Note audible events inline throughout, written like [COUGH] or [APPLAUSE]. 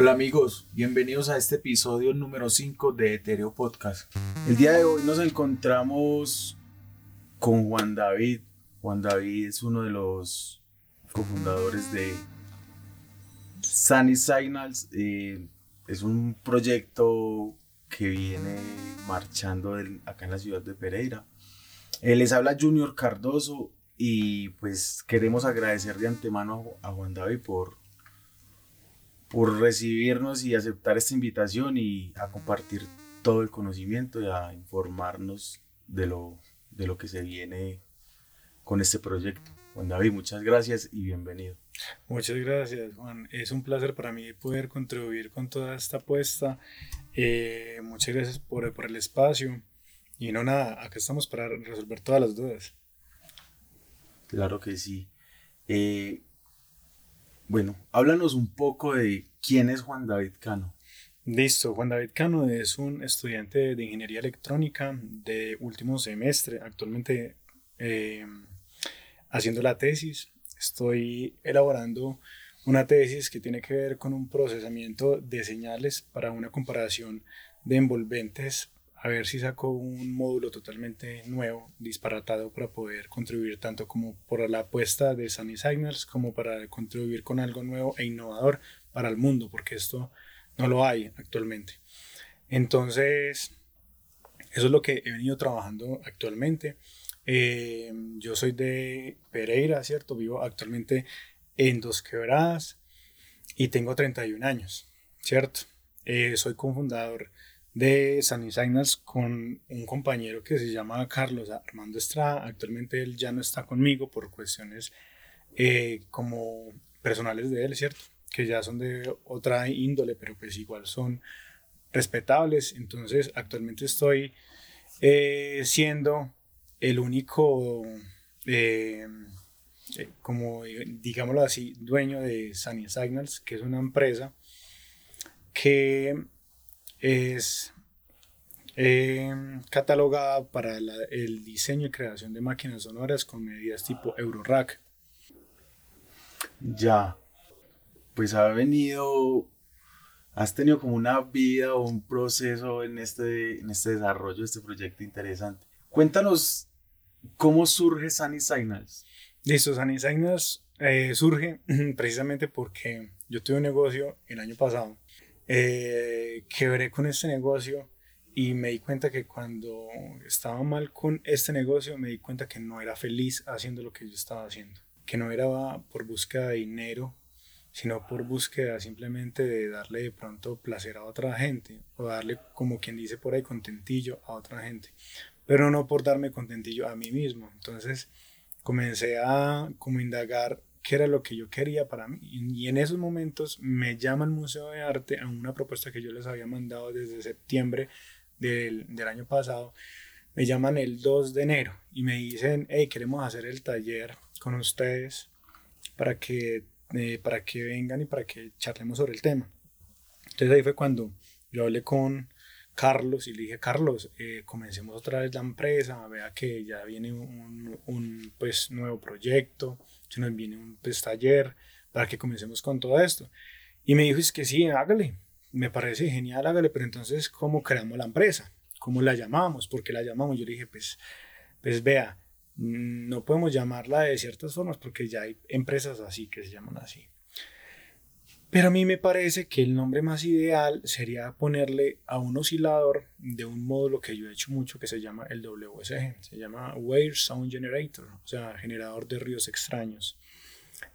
Hola amigos, bienvenidos a este episodio número 5 de Etereo Podcast. El día de hoy nos encontramos con Juan David. Juan David es uno de los cofundadores de Sunny Signals. Eh, es un proyecto que viene marchando acá en la ciudad de Pereira. Eh, les habla Junior Cardoso y pues queremos agradecer de antemano a Juan David por por recibirnos y aceptar esta invitación y a compartir todo el conocimiento y a informarnos de lo, de lo que se viene con este proyecto. Juan David, muchas gracias y bienvenido. Muchas gracias, Juan. Es un placer para mí poder contribuir con toda esta apuesta. Eh, muchas gracias por, por, el espacio. Y no nada, acá estamos para resolver todas las dudas. Claro que sí. Eh, bueno, háblanos un poco de quién es Juan David Cano. Listo, Juan David Cano es un estudiante de ingeniería electrónica de último semestre, actualmente eh, haciendo la tesis. Estoy elaborando una tesis que tiene que ver con un procesamiento de señales para una comparación de envolventes a ver si saco un módulo totalmente nuevo, disparatado para poder contribuir tanto como por la apuesta de Sunny Signals como para contribuir con algo nuevo e innovador para el mundo, porque esto no lo hay actualmente. Entonces, eso es lo que he venido trabajando actualmente. Eh, yo soy de Pereira, ¿cierto? Vivo actualmente en Dos Quebradas y tengo 31 años, ¿cierto? Eh, soy cofundador de Sunny Signals con un compañero que se llama Carlos Armando Estrada. Actualmente él ya no está conmigo por cuestiones eh, como personales de él, ¿cierto? Que ya son de otra índole, pero pues igual son respetables. Entonces actualmente estoy eh, siendo el único, eh, como digámoslo así, dueño de Sunny Signals, que es una empresa que es eh, catalogada para el diseño y creación de máquinas sonoras con medidas tipo Eurorack. Ya, pues ha venido, has tenido como una vida o un proceso en este, en este desarrollo de este proyecto interesante. Cuéntanos cómo surge Sunny Signals. Listo, Sunny Signals eh, surge [CLEARS THROAT] precisamente porque yo tuve un negocio el año pasado eh, quebré con este negocio y me di cuenta que cuando estaba mal con este negocio me di cuenta que no era feliz haciendo lo que yo estaba haciendo, que no era por búsqueda de dinero, sino por búsqueda simplemente de darle de pronto placer a otra gente o darle como quien dice por ahí contentillo a otra gente, pero no por darme contentillo a mí mismo. Entonces comencé a como indagar qué era lo que yo quería para mí. Y en esos momentos me llama el Museo de Arte a una propuesta que yo les había mandado desde septiembre del, del año pasado. Me llaman el 2 de enero y me dicen, hey, queremos hacer el taller con ustedes para que, eh, para que vengan y para que charlemos sobre el tema. Entonces ahí fue cuando yo hablé con Carlos y le dije, Carlos, eh, comencemos otra vez la empresa, vea que ya viene un, un pues, nuevo proyecto, se nos viene un pues, taller para que comencemos con todo esto. Y me dijo, es que sí, hágale, me parece genial, hágale, pero entonces, ¿cómo creamos la empresa? ¿Cómo la llamamos? ¿Por qué la llamamos? Yo le dije, pues, pues vea, no podemos llamarla de ciertas formas porque ya hay empresas así que se llaman así. Pero a mí me parece que el nombre más ideal sería ponerle a un oscilador de un módulo que yo he hecho mucho que se llama el WSG, se llama Wave Sound Generator, o sea, generador de ruidos extraños.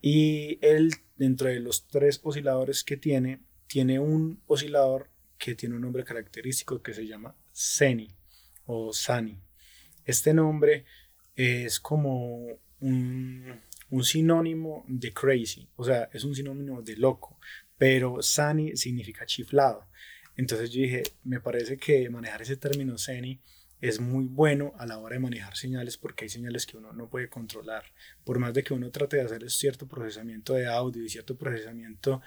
Y él, dentro de los tres osciladores que tiene, tiene un oscilador que tiene un nombre característico que se llama SENI o SANI. Este nombre es como un un sinónimo de crazy, o sea, es un sinónimo de loco, pero sani significa chiflado. Entonces yo dije, me parece que manejar ese término sani es muy bueno a la hora de manejar señales porque hay señales que uno no puede controlar. Por más de que uno trate de hacer cierto procesamiento de audio y cierto procesamiento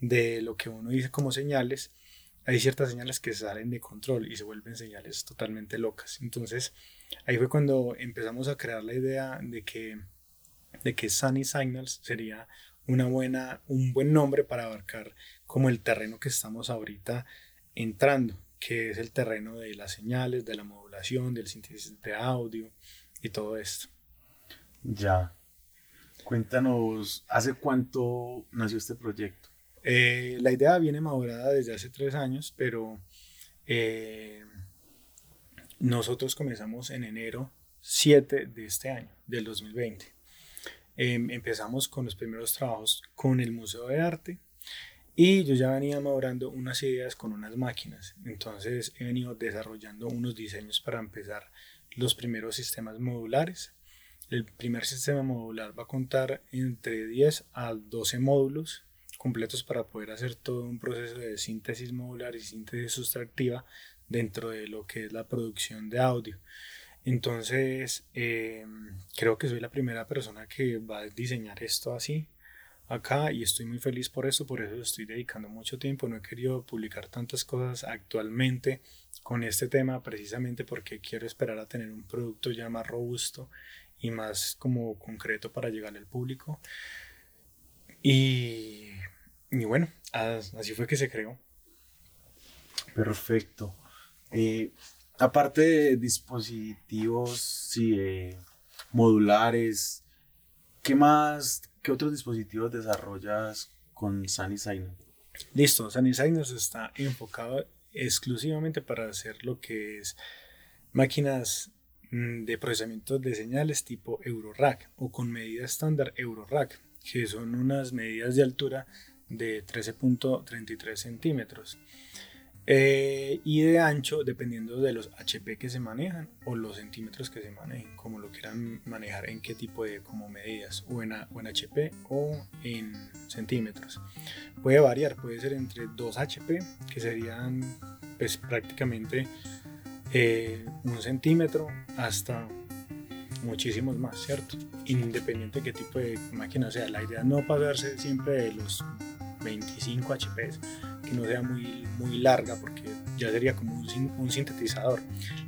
de lo que uno dice como señales, hay ciertas señales que salen de control y se vuelven señales totalmente locas. Entonces ahí fue cuando empezamos a crear la idea de que de que Sunny Signals sería una buena, un buen nombre para abarcar como el terreno que estamos ahorita entrando, que es el terreno de las señales, de la modulación, del síntesis de audio y todo esto. Ya. Cuéntanos, ¿hace cuánto nació este proyecto? Eh, la idea viene madurada desde hace tres años, pero eh, nosotros comenzamos en enero 7 de este año, del 2020. Em, empezamos con los primeros trabajos con el Museo de Arte y yo ya venía madurando unas ideas con unas máquinas. Entonces he venido desarrollando unos diseños para empezar los primeros sistemas modulares. El primer sistema modular va a contar entre 10 a 12 módulos completos para poder hacer todo un proceso de síntesis modular y síntesis sustractiva dentro de lo que es la producción de audio. Entonces, eh, creo que soy la primera persona que va a diseñar esto así acá y estoy muy feliz por eso, por eso estoy dedicando mucho tiempo. No he querido publicar tantas cosas actualmente con este tema precisamente porque quiero esperar a tener un producto ya más robusto y más como concreto para llegar al público. Y, y bueno, así fue que se creó. Perfecto. Eh, aparte de dispositivos modulares, ¿qué más, qué otros dispositivos desarrollas con Sunny Sign? Listo, Sunny Signals está enfocado exclusivamente para hacer lo que es máquinas mm, de procesamiento de señales tipo Eurorack o con medida estándar Eurorack, que son unas medidas de altura de 13.33 centímetros. Eh, y de ancho dependiendo de los HP que se manejan o los centímetros que se manejen, como lo quieran manejar en qué tipo de como medidas, o en, en HP o en centímetros. Puede variar, puede ser entre 2 HP, que serían pues prácticamente eh, un centímetro, hasta muchísimos más, ¿cierto? Independiente de qué tipo de máquina sea. La idea no pasarse siempre de los 25 HP que no sea muy, muy larga porque ya sería como un, un, sintetizador.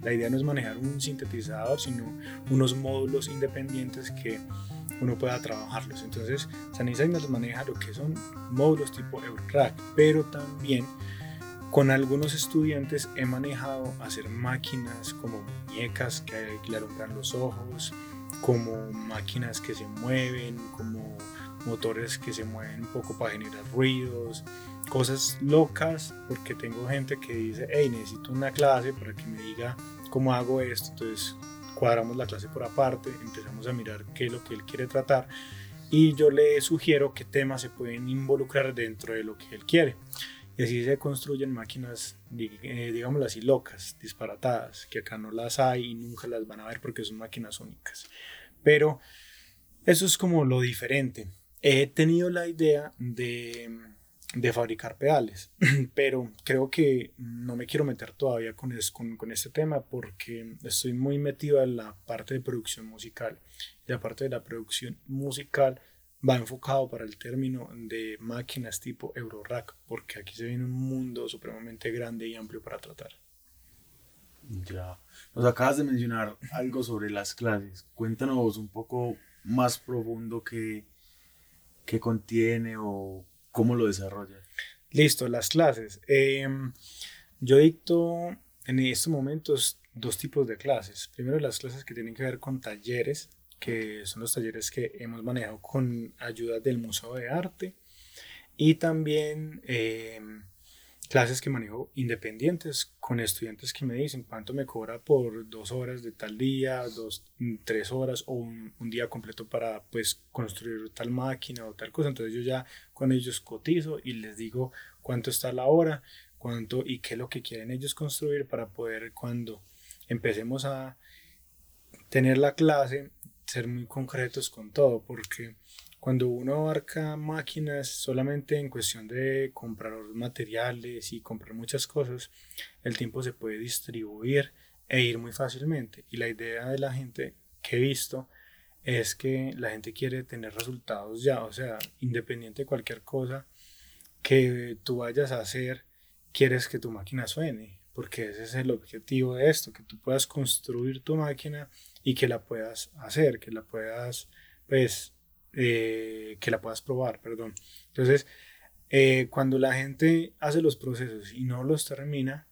La idea no es manejar un sintetizador, sino unos módulos independientes que uno pueda trabajarlos. Entonces, Sunny nos maneja lo que son módulos tipo Eurorack, pero también con algunos estudiantes he manejado hacer máquinas como muñecas que le alumbran los ojos, como máquinas que se mueven, como motores que se mueven un poco para generar ruidos, cosas locas, porque tengo gente que dice, hey, necesito una clase para que me diga cómo hago esto, entonces cuadramos la clase por aparte, empezamos a mirar qué es lo que él quiere tratar y yo le sugiero qué temas se pueden involucrar dentro de lo que él quiere. Y así se construyen máquinas, eh, digámoslo así, locas, disparatadas, que acá no las hay y nunca las van a ver porque son máquinas únicas. Pero eso es como lo diferente he tenido la idea de, de fabricar pedales, [CLEARS THROAT] pero creo que no me quiero meter todavía con, con, con, este tema porque estoy muy metido en la parte de producción musical. La parte de la producción musical va enfocado para el término de máquinas tipo Eurorack, porque aquí se viene un mundo supremamente grande y amplio para tratar. Ya, nos acabas de mencionar algo sobre las clases. Cuéntanos un poco más profundo que qué contiene o cómo lo desarrolla. Listo, las clases. Em, yo dicto en estos momentos dos tipos de clases. Primero las clases que tienen que ver con talleres, que son los talleres que hemos manejado con ayuda del Museo de Arte. Y también em, clases que manejo independientes con estudiantes que me dicen cuánto me cobra por dos horas de tal día, dos, tres horas o un, día completo para pues construir tal máquina o tal cosa. Entonces yo ya con ellos cotizo y les digo cuánto está la hora, cuánto y qué es lo que quieren ellos construir para poder cuando empecemos a tener la clase ser muy concretos con todo porque cuando uno abarca máquinas solamente en cuestión de comprar materiales y comprar muchas cosas, el tiempo se puede distribuir e ir muy fácilmente. Y la idea de la gente que he visto es que la gente quiere tener resultados ya, o sea, independiente de cualquier cosa que tú vayas a hacer, quieres que tu máquina suene, porque ese es el objetivo de esto, que tú puedas construir tu máquina y que la puedas hacer, que la puedas, pues, eh, que la puedas probar, perdón. Entonces, eh, cuando la gente hace los procesos y no los termina,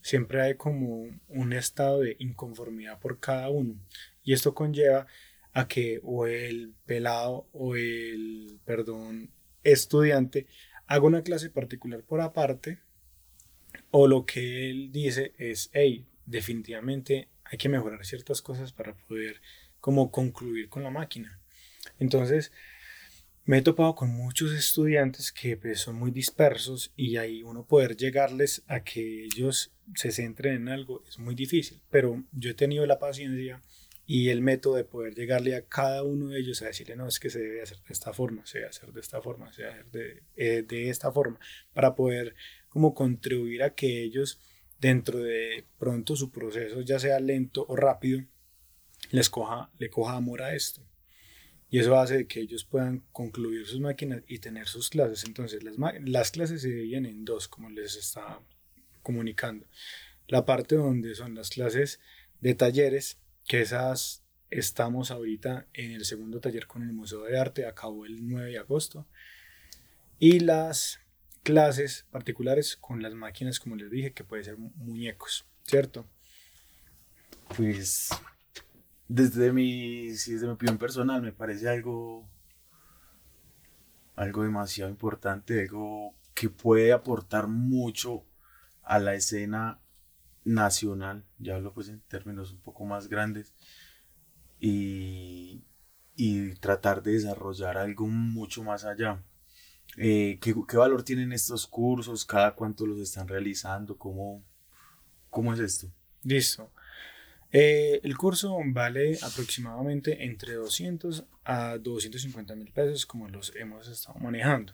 siempre hay como un estado de inconformidad por cada uno. Y esto conlleva a que o el pelado o el, perdón, estudiante haga una clase particular por aparte o lo que él dice es, hey, definitivamente hay que mejorar ciertas cosas para poder como concluir con la máquina. Entonces, me he topado con muchos estudiantes que pues, son muy dispersos y ahí uno poder llegarles a que ellos se centren en algo es muy difícil, pero yo he tenido la paciencia y el método de poder llegarle a cada uno de ellos a decirle, no, es que se debe hacer de esta forma, se debe hacer de esta forma, se debe hacer de, eh, de esta forma, para poder como contribuir a que ellos dentro de pronto su proceso, ya sea lento o rápido, les coja, le coja amor a esto. Y eso hace que ellos puedan concluir sus máquinas y tener sus clases. Entonces, las, las clases se dividen en dos, como les estaba comunicando. La parte donde son las clases de talleres, que esas estamos ahorita en el segundo taller con el Museo de Arte, acabó el 9 de agosto. Y las clases particulares con las máquinas, como les dije, que puede ser muñecos, ¿cierto? Pues desde mi, desde mi opinión personal, me parece algo, algo demasiado importante, algo que puede aportar mucho a la escena nacional, ya hablo pues en términos un poco más grandes, y, y tratar de desarrollar algo mucho más allá. Eh, ¿qué, ¿qué, valor tienen estos cursos? ¿Cada cuánto los están realizando? ¿Cómo, cómo es esto? Listo. Eh, el curso vale aproximadamente entre 200 a 250 mil pesos como los hemos estado manejando.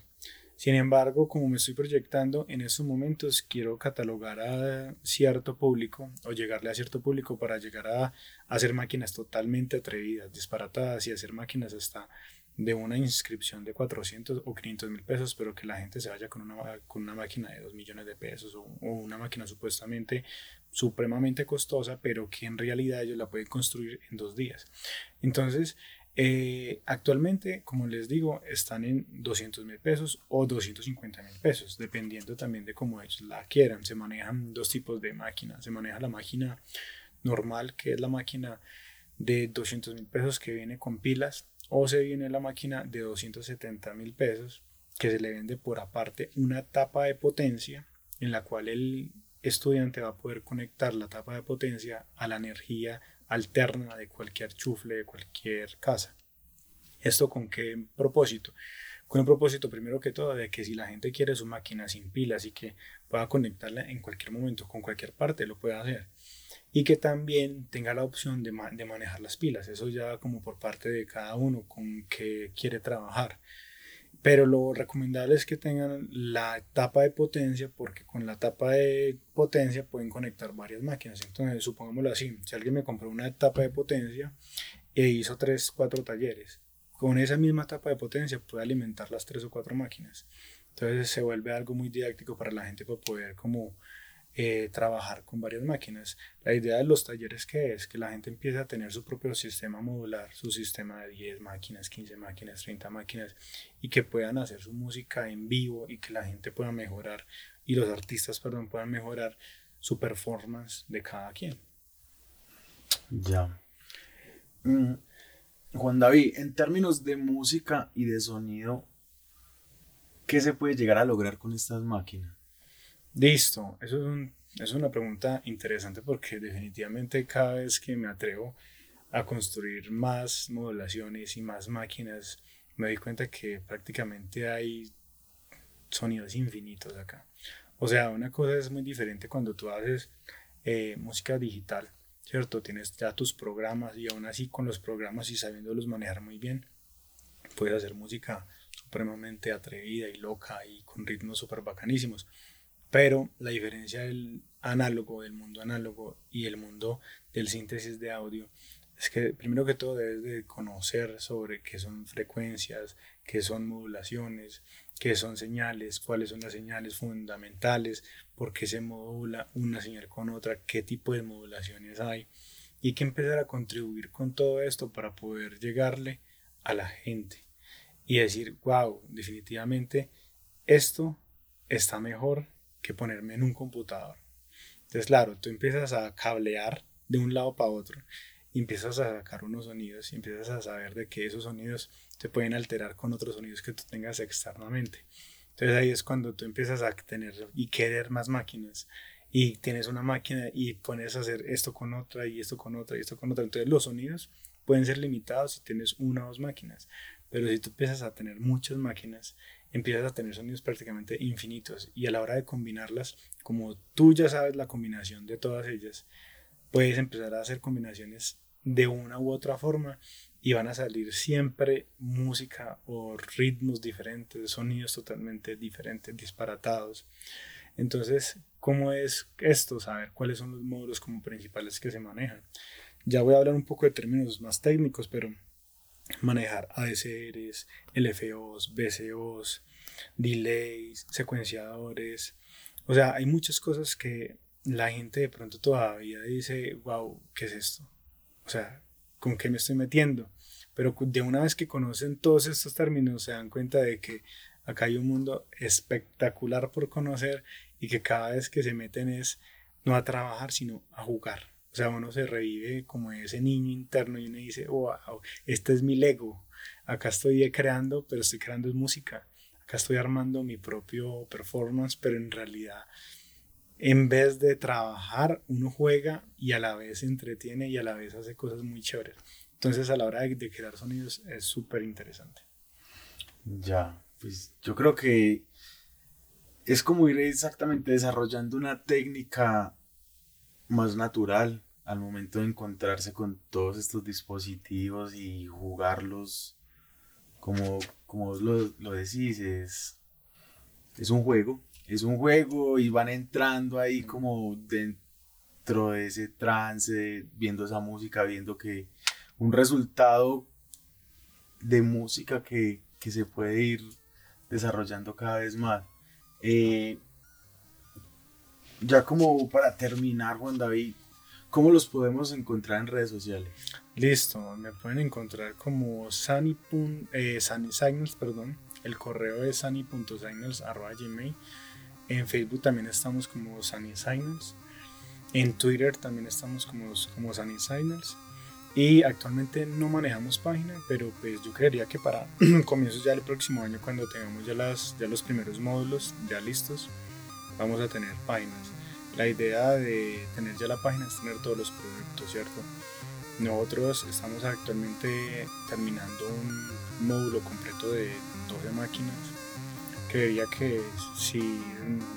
Sin embargo, como me estoy proyectando en estos momentos, quiero catalogar a cierto público o llegarle a cierto público para llegar a, hacer máquinas totalmente atrevidas, disparatadas y hacer máquinas hasta de una inscripción de 400 o 500 mil pesos, pero que la gente se vaya con una, con una máquina de 2 millones de pesos o, una máquina supuestamente supremamente costosa, pero que en realidad ellos la pueden construir en dos días. Entonces, eh, actualmente, como les digo, están en 200 mil pesos o 250 mil pesos, dependiendo también de cómo ellos la quieran. Se manejan dos tipos de máquinas. Se maneja la máquina normal, que es la máquina de 200 mil pesos que viene con pilas o se viene la máquina de 270 mil pesos que se le vende por aparte una tapa de potencia en la cual el estudiante va a poder conectar la tapa de potencia a la energía alterna de cualquier chufle de cualquier casa. ¿Esto con qué propósito? Con el propósito primero que todo de que si la gente quiere su máquina sin pilas y que pueda conectarla en cualquier momento con cualquier parte, lo pueda hacer y que también tenga la opción de, de, manejar las pilas. Eso ya como por parte de cada uno con que quiere trabajar. Pero lo recomendable es que tengan la tapa de potencia porque con la tapa de potencia pueden conectar varias máquinas. Entonces, supongámoslo así, si alguien me compró una tapa de potencia e hizo 3, 4 talleres, con esa misma tapa de potencia puede alimentar las 3 o 4 máquinas. Entonces se vuelve algo muy didáctico para la gente para poder como eh, trabajar con varias máquinas. La idea de los talleres que es que la gente empiece a tener su propio sistema modular, su sistema de 10 máquinas, 15 máquinas, 30 máquinas y que puedan hacer su música en vivo y que la gente pueda mejorar y los artistas, perdón, puedan mejorar su performance de cada quien. Ya. Mm, Juan David, en términos de música y de sonido, ¿qué se puede llegar a lograr con estas máquinas? Listo, eso es, una pregunta interesante porque definitivamente cada vez que me atrevo a construir más modulaciones y más máquinas, me doy cuenta que prácticamente hay sonidos infinitos acá. O sea, una cosa es muy diferente cuando tú haces eh, música digital, ¿cierto? Tienes ya tus programas y aún así con los programas y sabiéndolos manejar muy bien, puedes hacer música supremamente atrevida y loca y con ritmos súper bacanísimos. Pero la diferencia del análogo, del mundo análogo y el mundo del síntesis de audio es que primero que todo debes de conocer sobre qué son frecuencias, qué son modulaciones, qué son señales, cuáles son las señales fundamentales, por qué se modula una señal con otra, qué tipo de modulaciones hay y que empezar a contribuir con todo esto para poder llegarle a la gente. y decir, wow, definitivamente esto está mejor que ponerme en un computador. Entonces, claro, tú empiezas a cablear de un lado para otro empiezas a sacar unos sonidos y empiezas a saber de que esos sonidos se pueden alterar con otros sonidos que tú tengas externamente. Entonces ahí es cuando tú empiezas a tener y querer más máquinas y tienes una máquina y pones a hacer esto con otra y esto con otra y esto con otra. Entonces los sonidos pueden ser limitados si tienes una o dos máquinas, pero si tú empiezas a tener muchas máquinas, empiezas a tener sonidos prácticamente infinitos y a la hora de combinarlas, como tú ya sabes la combinación de todas ellas, puedes empezar a hacer combinaciones de una u otra forma y van a salir siempre música o ritmos diferentes, sonidos totalmente diferentes, disparatados. Entonces, ¿cómo es esto? Saber cuáles son los módulos como principales que se manejan. Ya voy a hablar un poco de términos más técnicos, pero manejar ADCRs, LFOs, BCOs, delays, secuenciadores. O sea, hay muchas cosas que la gente de pronto todavía dice, wow, ¿qué es esto? O sea, ¿con qué me estoy metiendo? Pero de una vez que conocen todos estos términos, se dan cuenta de que acá hay un mundo espectacular por conocer y que cada vez que se meten es no a trabajar, sino a jugar. O sea, uno se revive como ese niño interno y uno dice, wow, este es mi Lego. Acá estoy creando, pero estoy creando música. Acá estoy armando mi propio performance, pero en realidad en vez de trabajar, uno juega y a la vez se entretiene y a la vez hace cosas muy chéveres. Entonces a la hora de, crear sonidos es súper interesante. Ya, pues yo creo que es como ir exactamente desarrollando una técnica más natural al momento de encontrarse con todos estos dispositivos y jugarlos como, como lo, lo decís, es, es un juego es un juego y van entrando ahí como dentro de ese trance, viendo esa música, viendo que un resultado de música que, se puede ir desarrollando cada vez más. Eh, ya como para terminar, Juan David, ¿cómo los podemos encontrar en redes sociales? Listo, me pueden encontrar como Sunny, eh, perdón. El correo es sunny.signals.gmail. En Facebook también estamos como Sunny Signals. En Twitter también estamos como, como Sunny Signals. Y actualmente no manejamos página, pero pues yo creería que para [CLEARS THROAT] comienzos ya del próximo año, cuando tengamos ya, las, ya los primeros módulos ya listos, vamos a tener páginas. La idea de tener ya la página es tener todos los productos, ¿cierto? Nosotros estamos actualmente terminando un módulo completo de 12 máquinas creería que si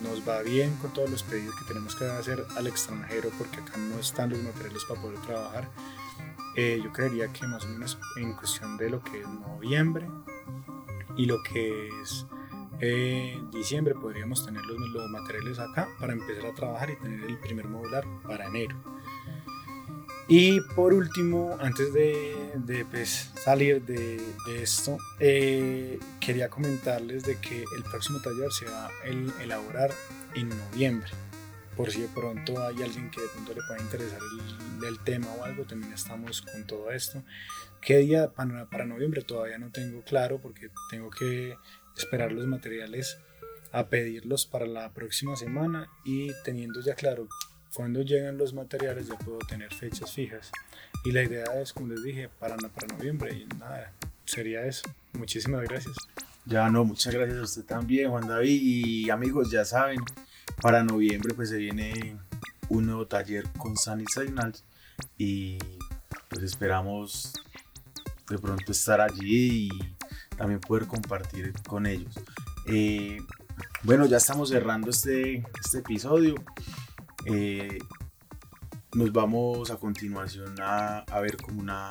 nos va bien con todos los pedidos que tenemos que hacer al extranjero, porque acá no están los materiales para poder trabajar, eh, yo creería que más o menos en cuestión de lo que es noviembre y lo que es eh, diciembre podríamos tener los, los materiales acá para empezar a trabajar y tener el primer modular para enero. Y por último, antes de, pues, salir de, esto, eh, quería comentarles de que el próximo taller se va a elaborar en noviembre. Por si de pronto hay alguien que de pronto le pueda interesar el, tema o algo, también estamos con todo esto. ¿Qué día para, para noviembre? Todavía no tengo claro porque tengo que esperar los materiales a pedirlos para la próxima semana y teniendo ya claro cuando llegan los materiales ya puedo tener fechas fijas. Y la idea es, como les dije, para, para noviembre. Y nada, sería eso. Muchísimas gracias. Ya no, muchas gracias a usted también, Juan David. Y amigos, ya saben, para noviembre pues se viene un nuevo taller con Sunny Signals. Y pues esperamos de pronto estar allí y también poder compartir con ellos. Eh, bueno, ya estamos cerrando este, este episodio. Eh, nos vamos a continuación a, ver como una,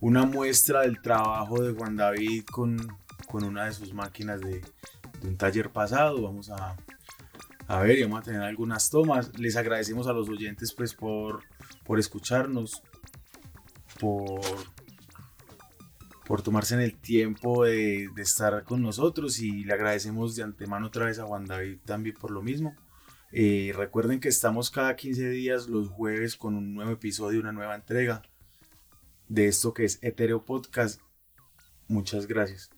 una muestra del trabajo de Juan David con, una de sus máquinas de, un taller pasado. Vamos a, a ver y vamos a tener algunas tomas. Les agradecemos a los oyentes pues por, por escucharnos, por, por tomarse en el tiempo de, estar con nosotros y le agradecemos de antemano otra vez a Juan David también por lo mismo. Eh, recuerden que estamos cada 15 días los jueves con un nuevo episodio, una nueva entrega de esto que es Etereo Podcast. Muchas gracias.